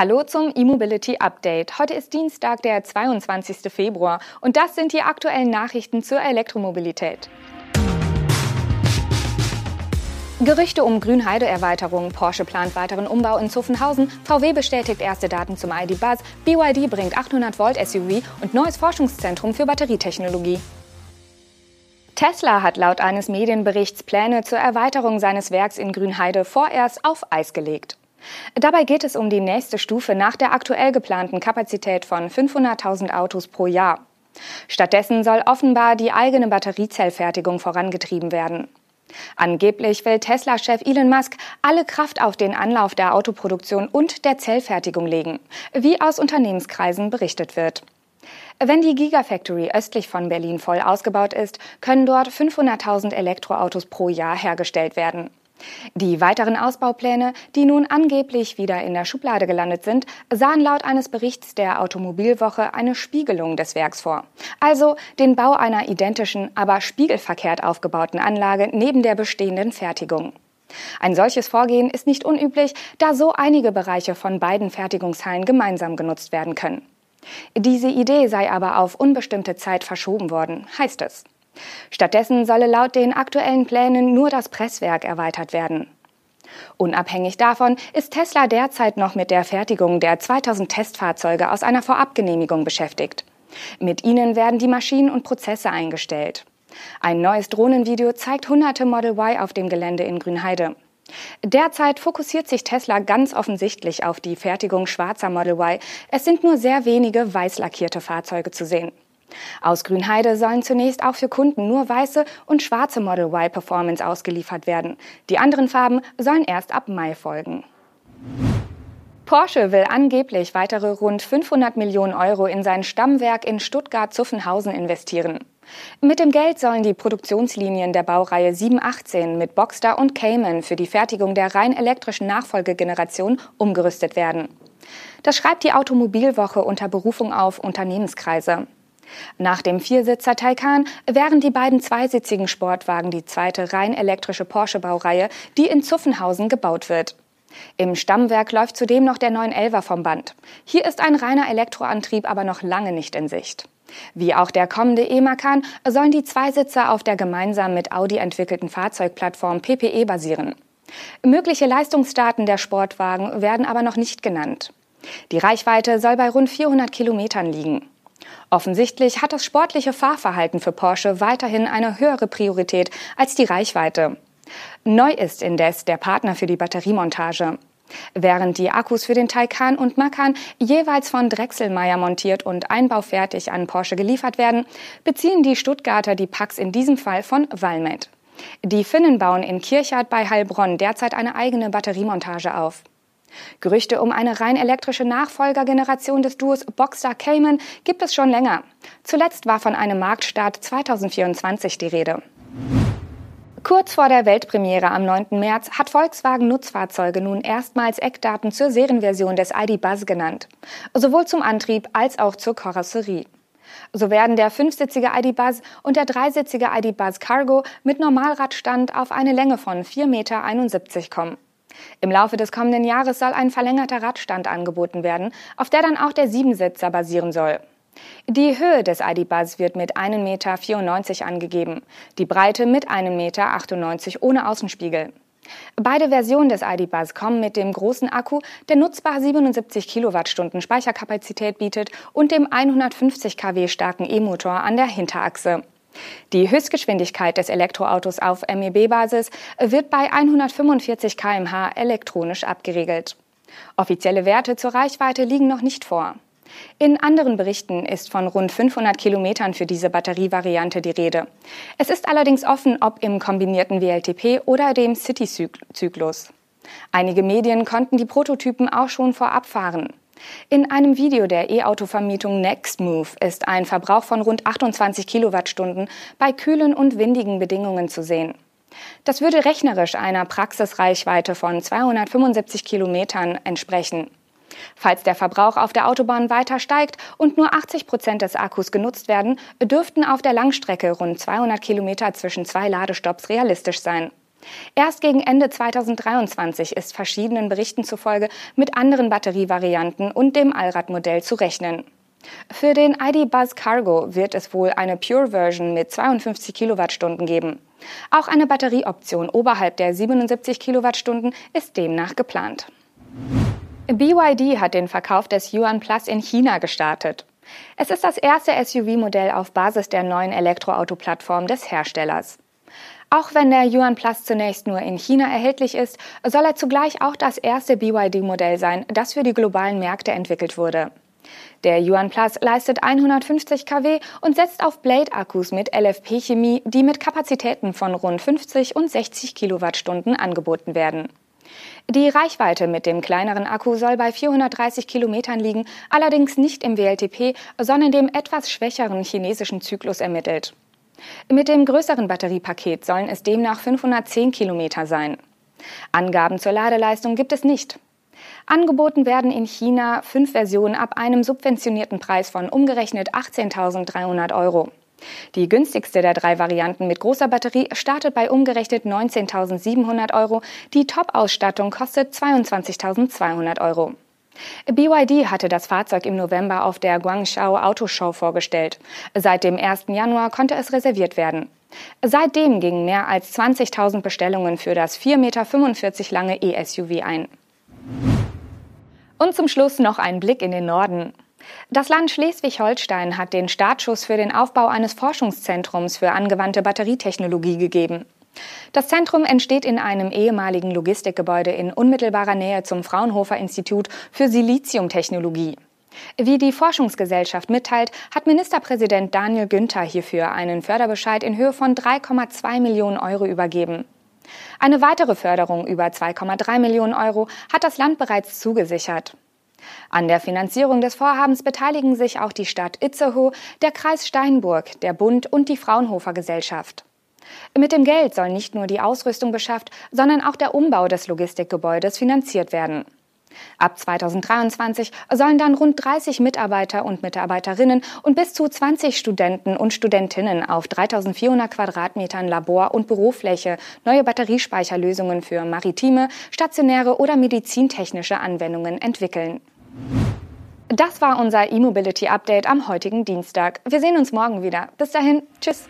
Hallo zum E-Mobility Update. Heute ist Dienstag, der 22. Februar und das sind die aktuellen Nachrichten zur Elektromobilität. Gerüchte um Grünheide-Erweiterung, Porsche plant weiteren Umbau in Zuffenhausen, VW bestätigt erste Daten zum ID Buzz, BYD bringt 800 Volt SUV und neues Forschungszentrum für Batterietechnologie. Tesla hat laut eines Medienberichts Pläne zur Erweiterung seines Werks in Grünheide vorerst auf Eis gelegt. Dabei geht es um die nächste Stufe nach der aktuell geplanten Kapazität von 500.000 Autos pro Jahr. Stattdessen soll offenbar die eigene Batteriezellfertigung vorangetrieben werden. Angeblich will Tesla-Chef Elon Musk alle Kraft auf den Anlauf der Autoproduktion und der Zellfertigung legen, wie aus Unternehmenskreisen berichtet wird. Wenn die Gigafactory östlich von Berlin voll ausgebaut ist, können dort 500.000 Elektroautos pro Jahr hergestellt werden. Die weiteren Ausbaupläne, die nun angeblich wieder in der Schublade gelandet sind, sahen laut eines Berichts der Automobilwoche eine Spiegelung des Werks vor. Also den Bau einer identischen, aber spiegelverkehrt aufgebauten Anlage neben der bestehenden Fertigung. Ein solches Vorgehen ist nicht unüblich, da so einige Bereiche von beiden Fertigungshallen gemeinsam genutzt werden können. Diese Idee sei aber auf unbestimmte Zeit verschoben worden, heißt es. Stattdessen solle laut den aktuellen Plänen nur das Presswerk erweitert werden. Unabhängig davon ist Tesla derzeit noch mit der Fertigung der 2000 Testfahrzeuge aus einer Vorabgenehmigung beschäftigt. Mit ihnen werden die Maschinen und Prozesse eingestellt. Ein neues Drohnenvideo zeigt hunderte Model Y auf dem Gelände in Grünheide. Derzeit fokussiert sich Tesla ganz offensichtlich auf die Fertigung schwarzer Model Y. Es sind nur sehr wenige weiß lackierte Fahrzeuge zu sehen. Aus Grünheide sollen zunächst auch für Kunden nur weiße und schwarze Model Y Performance ausgeliefert werden. Die anderen Farben sollen erst ab Mai folgen. Porsche will angeblich weitere rund 500 Millionen Euro in sein Stammwerk in Stuttgart-Zuffenhausen investieren. Mit dem Geld sollen die Produktionslinien der Baureihe 718 mit Boxster und Cayman für die Fertigung der rein elektrischen Nachfolgegeneration umgerüstet werden. Das schreibt die Automobilwoche unter Berufung auf Unternehmenskreise. Nach dem Viersitzer Taycan wären die beiden zweisitzigen Sportwagen die zweite rein elektrische Porsche-Baureihe, die in Zuffenhausen gebaut wird. Im Stammwerk läuft zudem noch der 911er vom Band. Hier ist ein reiner Elektroantrieb aber noch lange nicht in Sicht. Wie auch der kommende E-Macan sollen die Zweisitzer auf der gemeinsam mit Audi entwickelten Fahrzeugplattform PPE basieren. Mögliche Leistungsdaten der Sportwagen werden aber noch nicht genannt. Die Reichweite soll bei rund 400 Kilometern liegen. Offensichtlich hat das sportliche Fahrverhalten für Porsche weiterhin eine höhere Priorität als die Reichweite. Neu ist indes der Partner für die Batteriemontage. Während die Akkus für den Taycan und Macan jeweils von Drechselmeier montiert und einbaufertig an Porsche geliefert werden, beziehen die Stuttgarter die Packs in diesem Fall von Valmet. Die Finnen bauen in Kirchhardt bei Heilbronn derzeit eine eigene Batteriemontage auf. Gerüchte um eine rein elektrische Nachfolgergeneration des Duos Boxster Cayman gibt es schon länger. Zuletzt war von einem Marktstart 2024 die Rede. Kurz vor der Weltpremiere am 9. März hat Volkswagen Nutzfahrzeuge nun erstmals Eckdaten zur Serienversion des ID Buzz genannt. Sowohl zum Antrieb als auch zur Karosserie. So werden der fünfsitzige ID Buzz und der dreisitzige ID Buzz Cargo mit Normalradstand auf eine Länge von 4,71 Meter kommen. Im Laufe des kommenden Jahres soll ein verlängerter Radstand angeboten werden, auf der dann auch der Siebensitzer basieren soll. Die Höhe des ID-Buzz wird mit 1,94 Meter angegeben, die Breite mit 1,98 Meter ohne Außenspiegel. Beide Versionen des ID-Buzz kommen mit dem großen Akku, der nutzbar 77 Kilowattstunden Speicherkapazität bietet und dem 150 kW starken E-Motor an der Hinterachse. Die Höchstgeschwindigkeit des Elektroautos auf MEB-Basis wird bei 145 kmh elektronisch abgeregelt. Offizielle Werte zur Reichweite liegen noch nicht vor. In anderen Berichten ist von rund 500 Kilometern für diese Batterievariante die Rede. Es ist allerdings offen, ob im kombinierten WLTP oder dem City-Zyklus. Einige Medien konnten die Prototypen auch schon vorab fahren. In einem Video der E-Auto-Vermietung Nextmove ist ein Verbrauch von rund 28 Kilowattstunden bei kühlen und windigen Bedingungen zu sehen. Das würde rechnerisch einer Praxisreichweite von 275 Kilometern entsprechen. Falls der Verbrauch auf der Autobahn weiter steigt und nur 80 Prozent des Akkus genutzt werden, dürften auf der Langstrecke rund 200 Kilometer zwischen zwei Ladestopps realistisch sein. Erst gegen Ende 2023 ist verschiedenen Berichten zufolge mit anderen Batterievarianten und dem Allradmodell zu rechnen. Für den ID Buzz Cargo wird es wohl eine Pure Version mit 52 Kilowattstunden geben. Auch eine Batterieoption oberhalb der 77 Kilowattstunden ist demnach geplant. BYD hat den Verkauf des Yuan Plus in China gestartet. Es ist das erste SUV-Modell auf Basis der neuen Elektroauto-Plattform des Herstellers. Auch wenn der Yuan Plus zunächst nur in China erhältlich ist, soll er zugleich auch das erste BYD-Modell sein, das für die globalen Märkte entwickelt wurde. Der Yuan Plus leistet 150 kW und setzt auf Blade-Akkus mit LFP-Chemie, die mit Kapazitäten von rund 50 und 60 Kilowattstunden angeboten werden. Die Reichweite mit dem kleineren Akku soll bei 430 Kilometern liegen, allerdings nicht im WLTP, sondern dem etwas schwächeren chinesischen Zyklus ermittelt. Mit dem größeren Batteriepaket sollen es demnach 510 Kilometer sein. Angaben zur Ladeleistung gibt es nicht. Angeboten werden in China fünf Versionen ab einem subventionierten Preis von umgerechnet 18.300 Euro. Die günstigste der drei Varianten mit großer Batterie startet bei umgerechnet 19.700 Euro. Die Top-Ausstattung kostet 22.200 Euro. BYD hatte das Fahrzeug im November auf der Guangzhou Autoshow vorgestellt. Seit dem 1. Januar konnte es reserviert werden. Seitdem gingen mehr als 20.000 Bestellungen für das 4,45 Meter lange E-SUV ein. Und zum Schluss noch ein Blick in den Norden. Das Land Schleswig-Holstein hat den Startschuss für den Aufbau eines Forschungszentrums für angewandte Batterietechnologie gegeben. Das Zentrum entsteht in einem ehemaligen Logistikgebäude in unmittelbarer Nähe zum Fraunhofer Institut für Siliziumtechnologie. Wie die Forschungsgesellschaft mitteilt, hat Ministerpräsident Daniel Günther hierfür einen Förderbescheid in Höhe von 3,2 Millionen Euro übergeben. Eine weitere Förderung über 2,3 Millionen Euro hat das Land bereits zugesichert. An der Finanzierung des Vorhabens beteiligen sich auch die Stadt Itzehoe, der Kreis Steinburg, der Bund und die Fraunhofer Gesellschaft. Mit dem Geld soll nicht nur die Ausrüstung beschafft, sondern auch der Umbau des Logistikgebäudes finanziert werden. Ab 2023 sollen dann rund 30 Mitarbeiter und Mitarbeiterinnen und bis zu 20 Studenten und Studentinnen auf 3400 Quadratmetern Labor- und Bürofläche neue Batteriespeicherlösungen für maritime, stationäre oder medizintechnische Anwendungen entwickeln. Das war unser E-Mobility Update am heutigen Dienstag. Wir sehen uns morgen wieder. Bis dahin, tschüss.